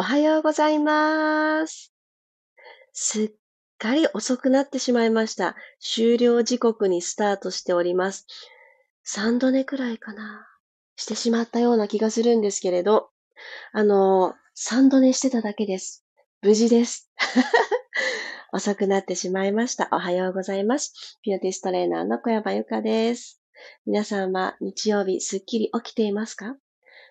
おはようございます。すっかり遅くなってしまいました。終了時刻にスタートしております。3度寝くらいかな。してしまったような気がするんですけれど、あの、3度寝してただけです。無事です。遅くなってしまいました。おはようございます。ピラティストレーナーの小山由かです。皆さんは日曜日すっきり起きていますか？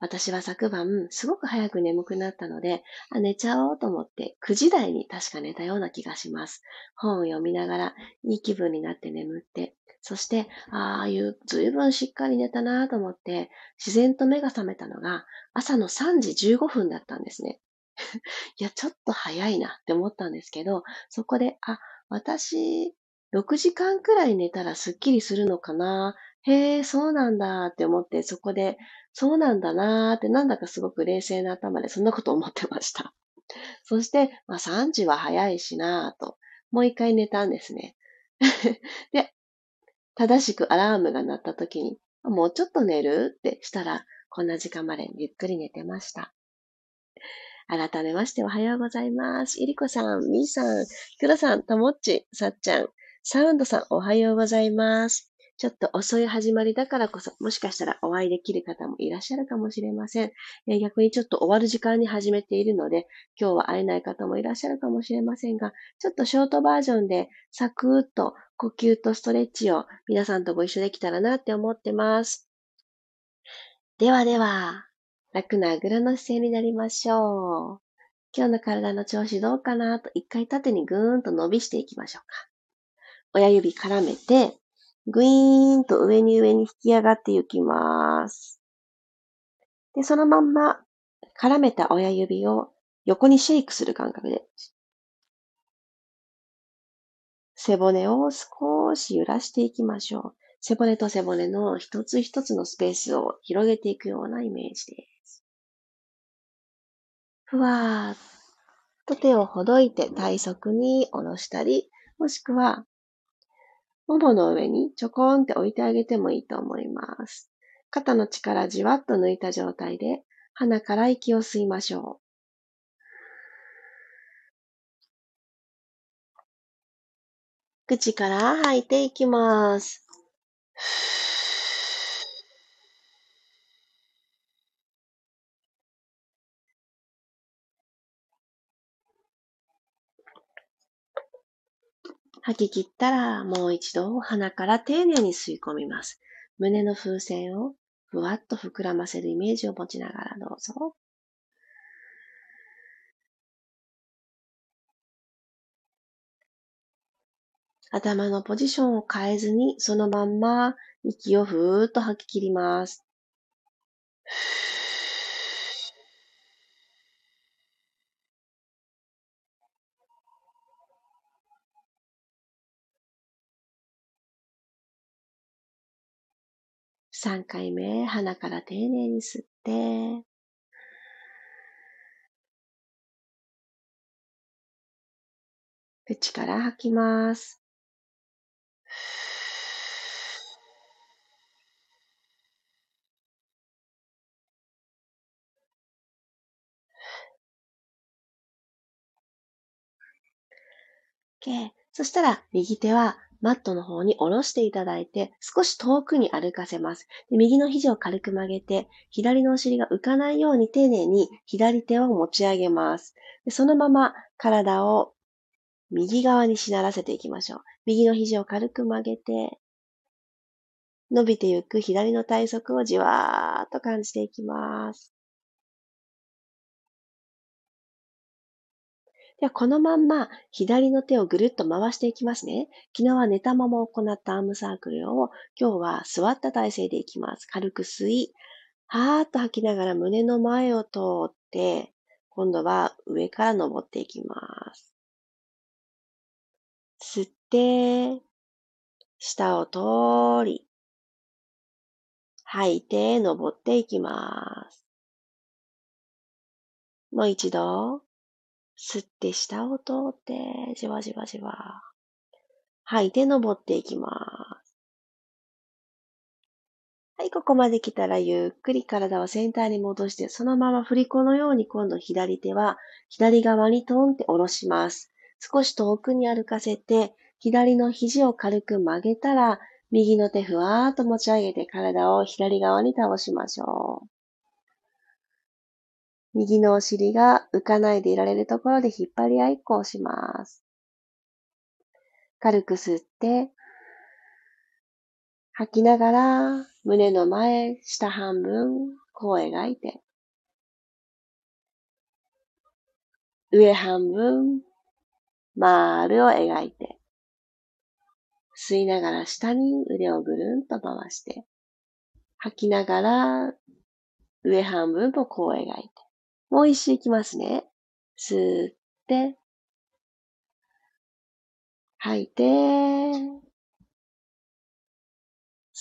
私は昨晩、すごく早く眠くなったので、あ寝ちゃおうと思って9時台に確か寝たような気がします。本を読みながら、いい気分になって眠って、そして、ああいう、ずいぶんしっかり寝たなと思って、自然と目が覚めたのが、朝の3時15分だったんですね。いや、ちょっと早いなって思ったんですけど、そこで、あ、私、6時間くらい寝たらスッキリするのかなへえ、そうなんだって思って、そこで、そうなんだなーって、なんだかすごく冷静な頭でそんなこと思ってました。そして、まあ3時は早いしなーと、もう一回寝たんですね。で、正しくアラームが鳴った時に、もうちょっと寝るってしたら、こんな時間までゆっくり寝てました。改めましておはようございます。いりこさん、みーさん、くろさん、たもっち、さっちゃん、サウンドさん、おはようございます。ちょっと遅い始まりだからこそ、もしかしたらお会いできる方もいらっしゃるかもしれません。え逆にちょっと終わる時間に始めているので、今日は会えない方もいらっしゃるかもしれませんが、ちょっとショートバージョンでサクッと呼吸とストレッチを皆さんとご一緒できたらなって思ってます。ではでは、楽なあぐらの姿勢になりましょう。今日の体の調子どうかなと一回縦にぐーんと伸びしていきましょうか。親指絡めて、ぐいーんと上に上に引き上がっていきます。で、そのまんま絡めた親指を横にシェイクする感覚で、背骨を少し揺らしていきましょう。背骨と背骨の一つ一つのスペースを広げていくようなイメージです。ふわーっと手をほどいて体側に下ろしたり、もしくはももの上にちょこんって置いてあげてもいいと思います。肩の力じわっと抜いた状態で鼻から息を吸いましょう。口から吐いていきます。吐き切ったら、もう一度鼻から丁寧に吸い込みます。胸の風船をふわっと膨らませるイメージを持ちながらどうぞ。頭のポジションを変えずに、そのまんま息をふーっと吐き切ります。3回目、鼻から丁寧に吸って、口から吐きます。OK。そしたら、右手はマットの方に下ろしていただいて、少し遠くに歩かせます。で右の肘を軽く曲げて、左のお尻が浮かないように丁寧に左手を持ち上げます。でそのまま体を右側にしならせていきましょう。右の肘を軽く曲げて、伸びてゆく左の体側をじわーっと感じていきます。では、このまんま左の手をぐるっと回していきますね。昨日は寝たまま行ったアームサークルを今日は座った体勢でいきます。軽く吸い、はーっと吐きながら胸の前を通って、今度は上から登っていきます。吸って、下を通り、吐いて登っていきます。もう一度、吸って下を通って、じわじわじわ。吐いて登っていきます。はい、ここまで来たらゆっくり体をセンターに戻して、そのまま振り子のように今度左手は左側にトンって下ろします。少し遠くに歩かせて、左の肘を軽く曲げたら、右の手ふわーっと持ち上げて体を左側に倒しましょう。右のお尻が浮かないでいられるところで引っ張り合いっこをします。軽く吸って、吐きながら胸の前、下半分、こう描いて、上半分、丸を描いて、吸いながら下に腕をぐるんと回して、吐きながら上半分とこう描いて、もう一周いきますね。吸って、吐いて、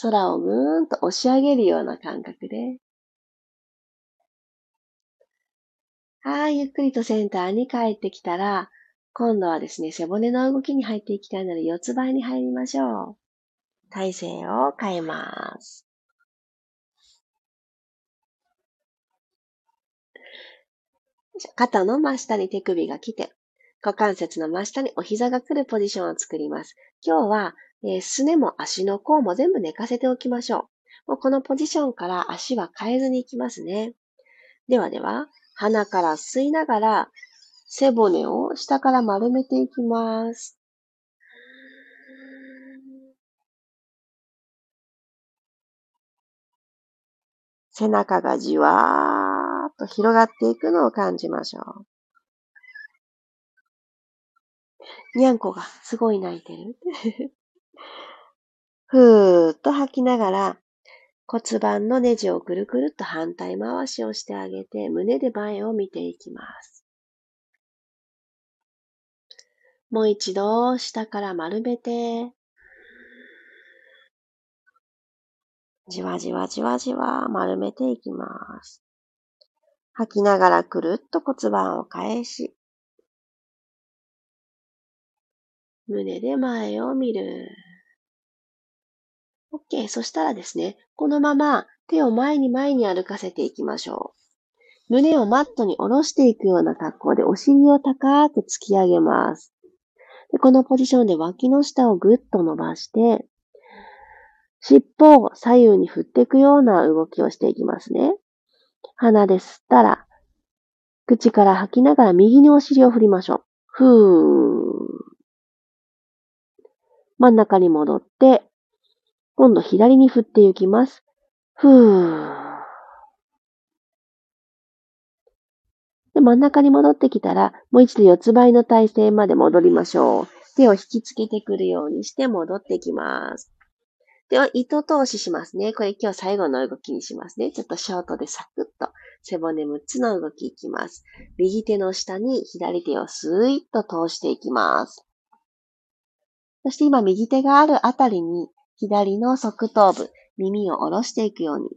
空をぐーんと押し上げるような感覚で。はい、ゆっくりとセンターに帰ってきたら、今度はですね、背骨の動きに入っていきたいので、四つ倍に入りましょう。体勢を変えます。肩の真下に手首が来て、股関節の真下にお膝が来るポジションを作ります。今日はえー、すねも足の甲も全部寝かせておきましょう。もうこのポジションから足は変えずに行きますね。ではでは、鼻から吸いながら、背骨を下から丸めていきます。背中がじわーと広がっていくのを感じましょう。にゃんこがすごい泣いてる。ふーっと吐きながら骨盤のネジをくるくるっと反対回しをしてあげて胸で前を見ていきます。もう一度下から丸めてじわじわじわじわ丸めていきます。吐きながらくるっと骨盤を返し、胸で前を見る。OK。そしたらですね、このまま手を前に前に歩かせていきましょう。胸をマットに下ろしていくような格好でお尻を高く突き上げます。でこのポジションで脇の下をぐっと伸ばして、尻尾を左右に振っていくような動きをしていきますね。鼻で吸ったら、口から吐きながら右にお尻を振りましょう。ふー。真ん中に戻って、今度左に振っていきます。ふー。で、真ん中に戻ってきたら、もう一度四つ倍の体勢まで戻りましょう。手を引きつけてくるようにして戻ってきます。では、糸通ししますね。これ今日最後の動きにしますね。ちょっとショートでサクッと背骨6つの動きいきます。右手の下に左手をスイッと通していきます。そして今右手があるあたりに左の側頭部、耳を下ろしていくように。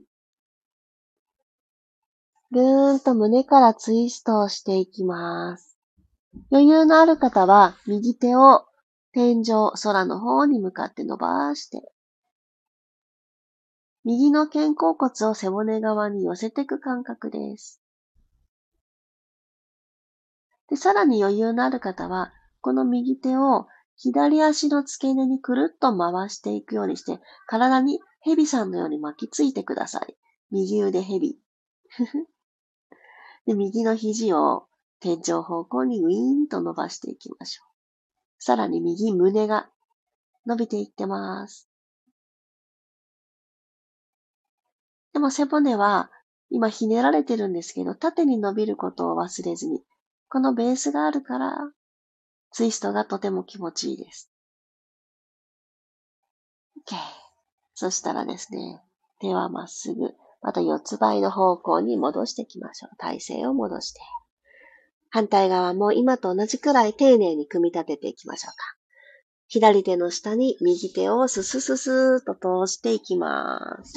ぐーんと胸からツイストをしていきます。余裕のある方は、右手を天井、空の方に向かって伸ばして、右の肩甲骨を背骨側に寄せていく感覚です。で、さらに余裕のある方は、この右手を左足の付け根にくるっと回していくようにして、体に蛇さんのように巻きついてください。右腕蛇。で、右の肘を天井方向にウィーンと伸ばしていきましょう。さらに右胸が伸びていってます。でも背骨は今ひねられてるんですけど、縦に伸びることを忘れずに、このベースがあるからツイストがとても気持ちいいです。OK。そしたらですね、手はまっすぐ、また四つ倍の方向に戻していきましょう。体勢を戻して。反対側も今と同じくらい丁寧に組み立てていきましょうか。左手の下に右手をススススーと通していきます。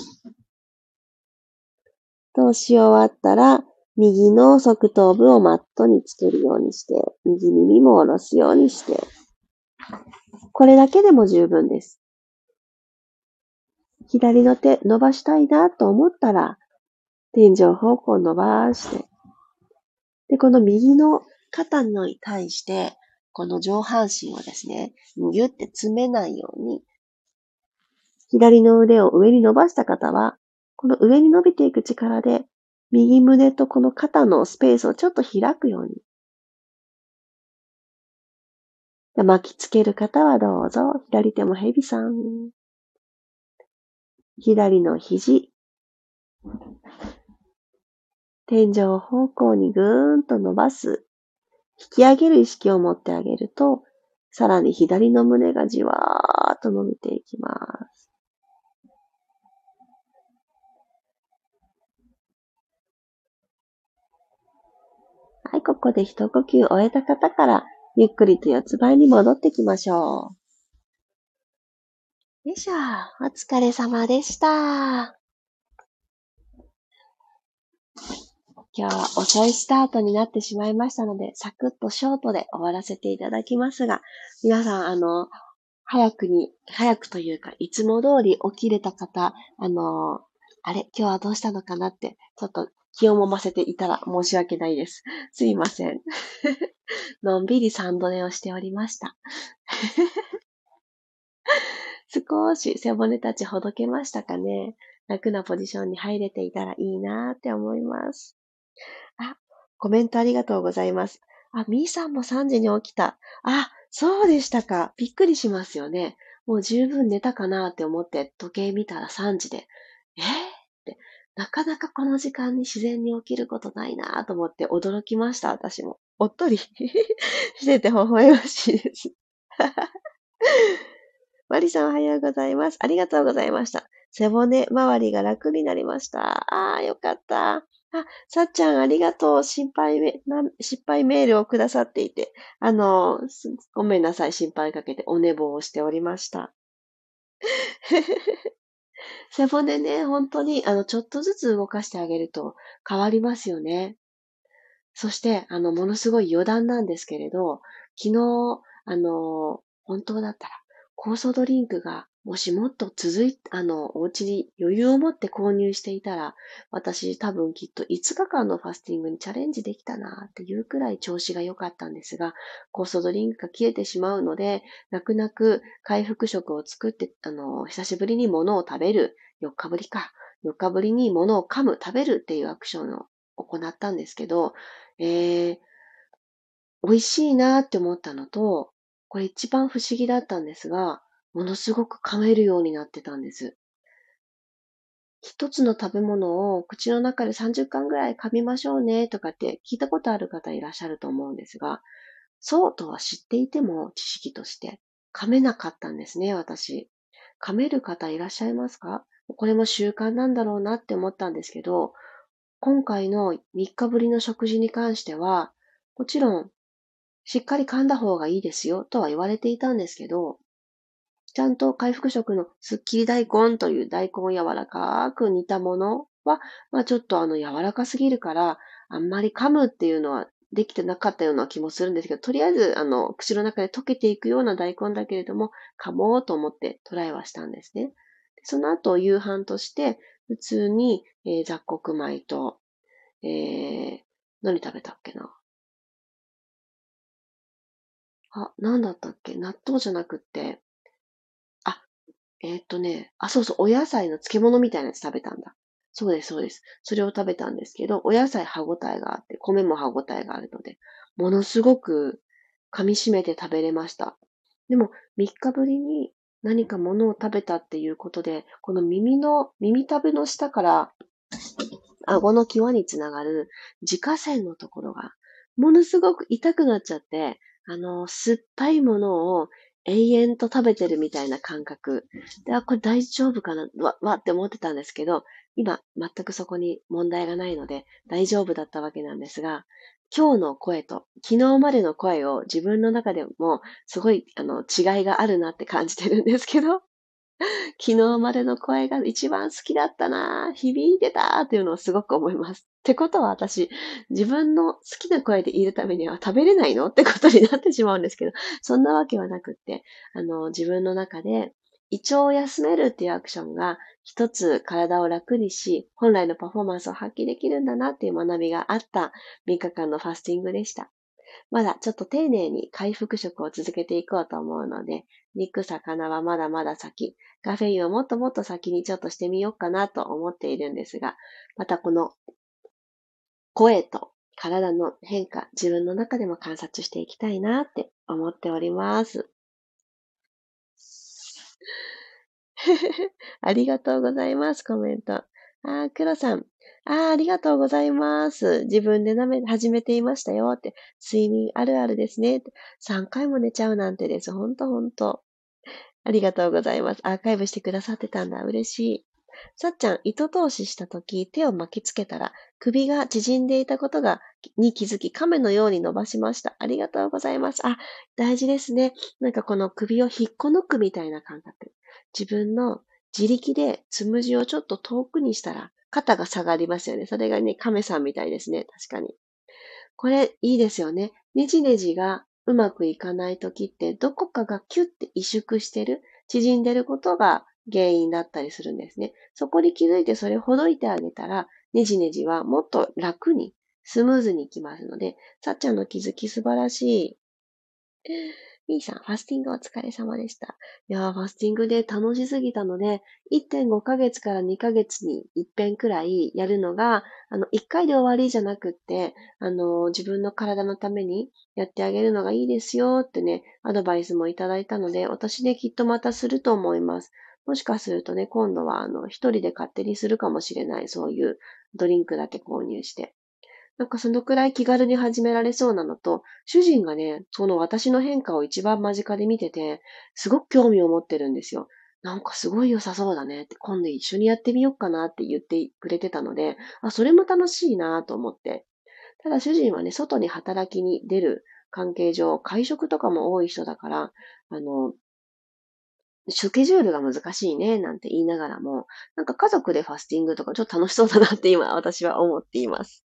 通し終わったら、右の側頭部をマットにつけるようにして、右耳も下ろすようにして、これだけでも十分です。左の手伸ばしたいなと思ったら、天井方向伸ばして、で、この右の肩に対して、この上半身をですね、ギュって詰めないように、左の腕を上に伸ばした方は、この上に伸びていく力で、右胸とこの肩のスペースをちょっと開くように。巻きつける方はどうぞ、左手も蛇さん。左の肘。天井方向にぐーんと伸ばす。引き上げる意識を持ってあげると、さらに左の胸がじわーっと伸びていきます。はい、ここで一呼吸終えた方から、ゆっくりと四つ倍に戻ってきましょう。よいしょ。お疲れ様でした。今日は遅いスタートになってしまいましたので、サクッとショートで終わらせていただきますが、皆さん、あの、早くに、早くというか、いつも通り起きれた方、あの、あれ、今日はどうしたのかなって、ちょっと気をもませていたら申し訳ないです。すいません。のんびりサンド寝をしておりました。少し背骨たちほどけましたかね。楽なポジションに入れていたらいいなって思います。あ、コメントありがとうございます。あ、みーさんも3時に起きた。あ、そうでしたか。びっくりしますよね。もう十分寝たかなって思って時計見たら3時で。えー、って、なかなかこの時間に自然に起きることないなと思って驚きました、私も。おっとり してて微笑ましいです。マリさんおはようございます。ありがとうございました。背骨周りが楽になりました。ああ、よかった。あ、さっちゃんありがとう。心配め、失敗メールをくださっていて。あの、ごめんなさい。心配かけてお寝坊をしておりました。背骨ね、本当に、あの、ちょっとずつ動かしてあげると変わりますよね。そして、あの、ものすごい余談なんですけれど、昨日、あの、本当だったら、酵素ドリンクが、もしもっと続い、あの、お家に余裕を持って購入していたら、私多分きっと5日間のファスティングにチャレンジできたなっていうくらい調子が良かったんですが、酵素ドリンクが切れてしまうので、泣く泣く回復食を作って、あの、久しぶりに物を食べる、4日ぶりか、4日ぶりに物を噛む、食べるっていうアクションを行ったんですけど、えー、美味しいなって思ったのと、これ一番不思議だったんですが、ものすごく噛めるようになってたんです。一つの食べ物を口の中で30巻ぐらい噛みましょうねとかって聞いたことある方いらっしゃると思うんですが、そうとは知っていても知識として噛めなかったんですね、私。噛める方いらっしゃいますか？これも習慣なんだろうなって思ったんですけど、今回の3日ぶりの食事に関しては、もちろん、しっかり噛んだ方がいいですよとは言われていたんですけど、ちゃんと回復食のスッキリ大根という大根を柔らかく煮たものは、まあちょっとあの柔らかすぎるから、あんまり噛むっていうのはできてなかったような気もするんですけど、とりあえず、あの、口の中で溶けていくような大根だけれども、噛もうと思ってトライはしたんですね。その後、夕飯として、普通に、えー、雑穀米と、えー、何食べたっけな。あ、何だったっけ？納豆じゃなくって、えー、っとね、あ、そうそう、お野菜の漬物みたいなやつ食べたんだ。そうです、そうです。それを食べたんですけど、お野菜歯ごたえがあって、米も歯ごたえがあるので、ものすごく噛み締めて食べれました。でも、3日ぶりに何か物を食べたっていうことで、この耳の、耳たぶの下から顎の際につながる自家線のところが、ものすごく痛くなっちゃって、あの、酸っぱいものを永遠と食べてるみたいな感覚。で、あ、これ大丈夫かな？わ、わって思ってたんですけど、今、全くそこに問題がないので、大丈夫だったわけなんですが、今日の声と昨日までの声を自分の中でもすごいあの違いがあるなって感じてるんですけど、昨日までの声が一番好きだったな響いてたっていうのをすごく思います。ってことは私、自分の好きな声でいるためには食べれないのってことになってしまうんですけど、そんなわけはなくって、あの、自分の中で、胃腸を休めるっていうアクションが一つ体を楽にし、本来のパフォーマンスを発揮できるんだなっていう学びがあった3日間のファスティングでした。まだちょっと丁寧に回復食を続けていこうと思うので、肉、魚はまだまだ先、カフェインをもっともっと先にちょっとしてみようかなと思っているんですが、またこの声と体の変化、自分の中でも観察していきたいなって思っております。ありがとうございます、コメント。あー、黒さん。ああ、ありがとうございます。自分で舐め、始めていましたよって。睡眠あるあるですね。3回も寝ちゃうなんてです。ほんとほんと。ありがとうございます。アーカイブしてくださってたんだ。嬉しい。さっちゃん、糸通ししたとき、手を巻きつけたら、首が縮んでいたことが、に気づき、亀のように伸ばしました。ありがとうございます。あ、大事ですね。なんかこの首を引っこ抜くみたいな感覚。自分の自力でつむじをちょっと遠くにしたら、肩が下がりますよね。それがね、亀さんみたいですね。確かに。これ、いいですよね。ねじねじがうまくいかないときって、どこかがキュッて萎縮してる、縮んでることが原因だったりするんですね。そこに気づいてそれほどいてあげたら、ねじねじはもっと楽に、スムーズにいきますので、さっちゃんの気づき素晴らしい。B さん、ファスティングお疲れ様でした。いやー、ファスティングで楽しすぎたので、1.5ヶ月から2ヶ月に一遍くらいやるのが、あの、1回で終わりじゃなくって、あの、自分の体のためにやってあげるのがいいですよってね、アドバイスもいただいたので、私ね、きっとまたすると思います。もしかするとね、今度は、あの、一人で勝手にするかもしれない、そういうドリンクだけ購入して。なんかそのくらい気軽に始められそうなのと、主人がね、その私の変化を一番間近で見てて、すごく興味を持ってるんですよ。なんかすごい良さそうだねって、今度一緒にやってみようかなって言ってくれてたので、あ、それも楽しいなと思って。ただ主人はね、外に働きに出る関係上、会食とかも多い人だから、あの、スケジュールが難しいね、なんて言いながらも、なんか家族でファスティングとかちょっと楽しそうだなって今私は思っています。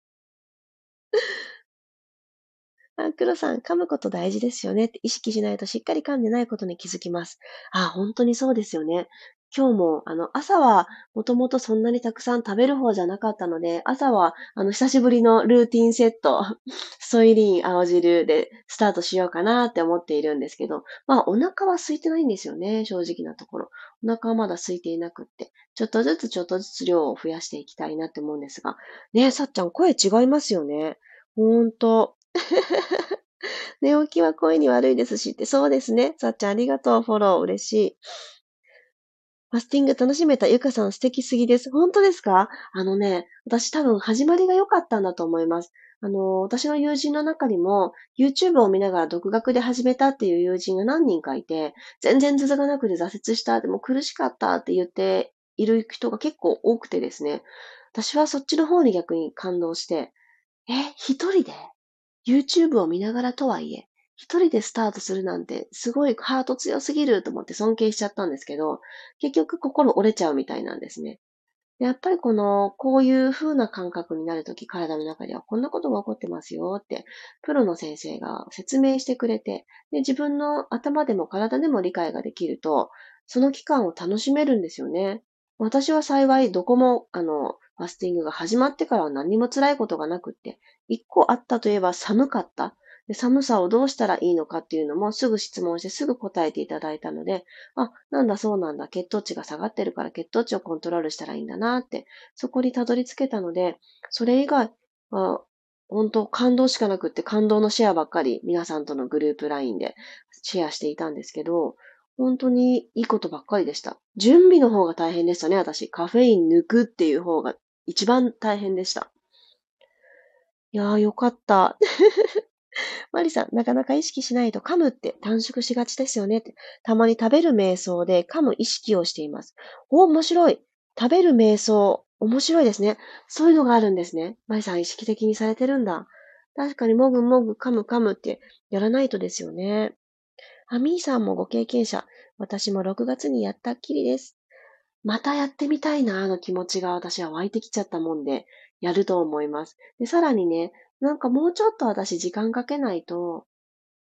あ、黒さん、噛むこと大事ですよねって意識しないとしっかり噛んでないことに気づきます。あ、本当にそうですよね。今日も、あの、朝はもともとそんなにたくさん食べる方じゃなかったので、朝は、あの、久しぶりのルーティンセット、ソイリン、青汁でスタートしようかなって思っているんですけど、まあ、お腹は空いてないんですよね、正直なところ。お腹はまだ空いていなくって、ちょっとずつちょっとずつ量を増やしていきたいなって思うんですが、ねえ、さっちゃん、声違いますよね。ほんと。寝起きは声に悪いですしって、そうですね。さっちゃんありがとう。フォロー嬉しい。ファスティング楽しめたゆかさん素敵すぎです。本当ですか？あのね、私多分始まりが良かったんだと思います。あの、私の友人の中にも YouTube を見ながら独学で始めたっていう友人が何人かいて、全然続かなくて挫折した、でも苦しかったって言っている人が結構多くてですね、私はそっちの方に逆に感動して、え、一人で？YouTube を見ながらとはいえ、一人でスタートするなんて、すごいハート強すぎると思って尊敬しちゃったんですけど、結局心折れちゃうみたいなんですね。やっぱりこの、こういう風な感覚になるとき、体の中ではこんなことが起こってますよって、プロの先生が説明してくれて、で自分の頭でも体でも理解ができると、その期間を楽しめるんですよね。私は幸いどこも、あの、ファスティングが始まってからは何も辛いことがなくって、一個あったといえば寒かった。寒さをどうしたらいいのかっていうのもすぐ質問してすぐ答えていただいたので、あ、なんだそうなんだ、血糖値が下がってるから血糖値をコントロールしたらいいんだなって、そこにたどり着けたので、それ以外は、本当感動しかなくって感動のシェアばっかり皆さんとのグループ LINE でシェアしていたんですけど、本当にいいことばっかりでした。準備の方が大変でしたね、私。カフェイン抜くっていう方が一番大変でした。いやーよかった。マリさん、なかなか意識しないと噛むって短縮しがちですよねって。たまに食べる瞑想で噛む意識をしています。お、面白い。食べる瞑想。面白いですね。そういうのがあるんですね。マリさん意識的にされてるんだ。確かにもぐもぐ噛む噛むってやらないとですよね。アミーさんもご経験者。私も6月にやったっきりです。またやってみたいな、の気持ちが私は湧いてきちゃったもんで、やると思います。で、さらにね、なんかもうちょっと私時間かけないと、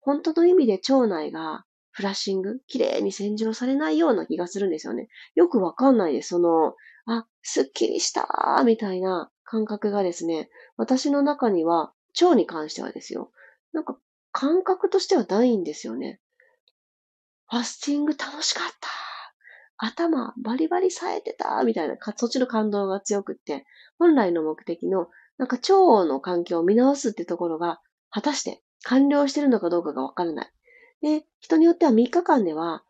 本当の意味で腸内がフラッシング、綺麗に洗浄されないような気がするんですよね。よくわかんないです。その、あ、すっきりしたーみたいな感覚がですね、私の中には、腸に関してはですよ。なんか、感覚としてはないんですよね。ファスティング楽しかった頭バリバリ冴えてた？みたいな、そっちの感動が強くって、本来の目的の、なんか腸の環境を見直すってところが、果たして完了してるのかどうかがわからない。で、人によっては3日間では、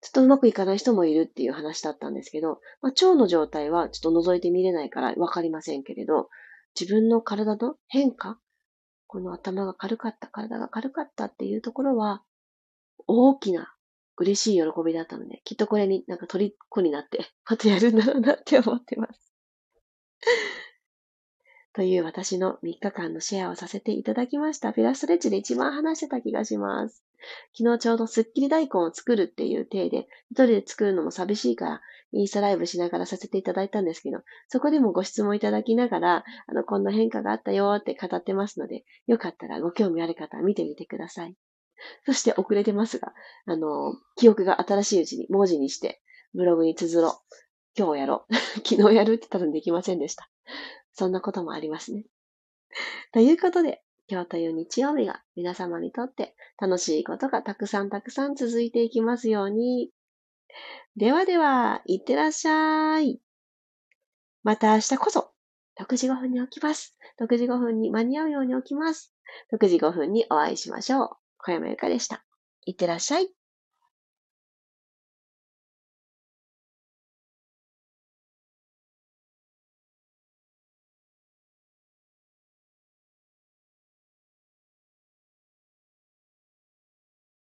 ちょっとうまくいかない人もいるっていう話だったんですけど、まあ、腸の状態はちょっと覗いてみれないからわかりませんけれど、自分の体の変化、この頭が軽かった、体が軽かったっていうところは、大きな嬉しい喜びだったので、きっとこれになんか虜になって、またやるんだろうなって思ってます。という私の3日間のシェアをさせていただきました。ピラストレッチで一番話してた気がします。昨日ちょうどスッキリ大根を作るっていう体で、一人で作るのも寂しいから、インスタライブしながらさせていただいたんですけど、そこでもご質問いただきながら、あの、こんな変化があったよって語ってますので、よかったらご興味ある方は見てみてください。そして遅れてますが、あの、記憶が新しいうちに文字にして、ブログに綴ろう。今日やろう。昨日やるって多分できませんでした。そんなこともありますね。ということで、今日という日曜日が皆様にとって楽しいことがたくさんたくさん続いていきますように。ではでは、いってらっしゃい。また明日こそ、6時5分に起きます。6時5分に間に合うように起きます。6時5分にお会いしましょう。小山由かでした。いってらっしゃい。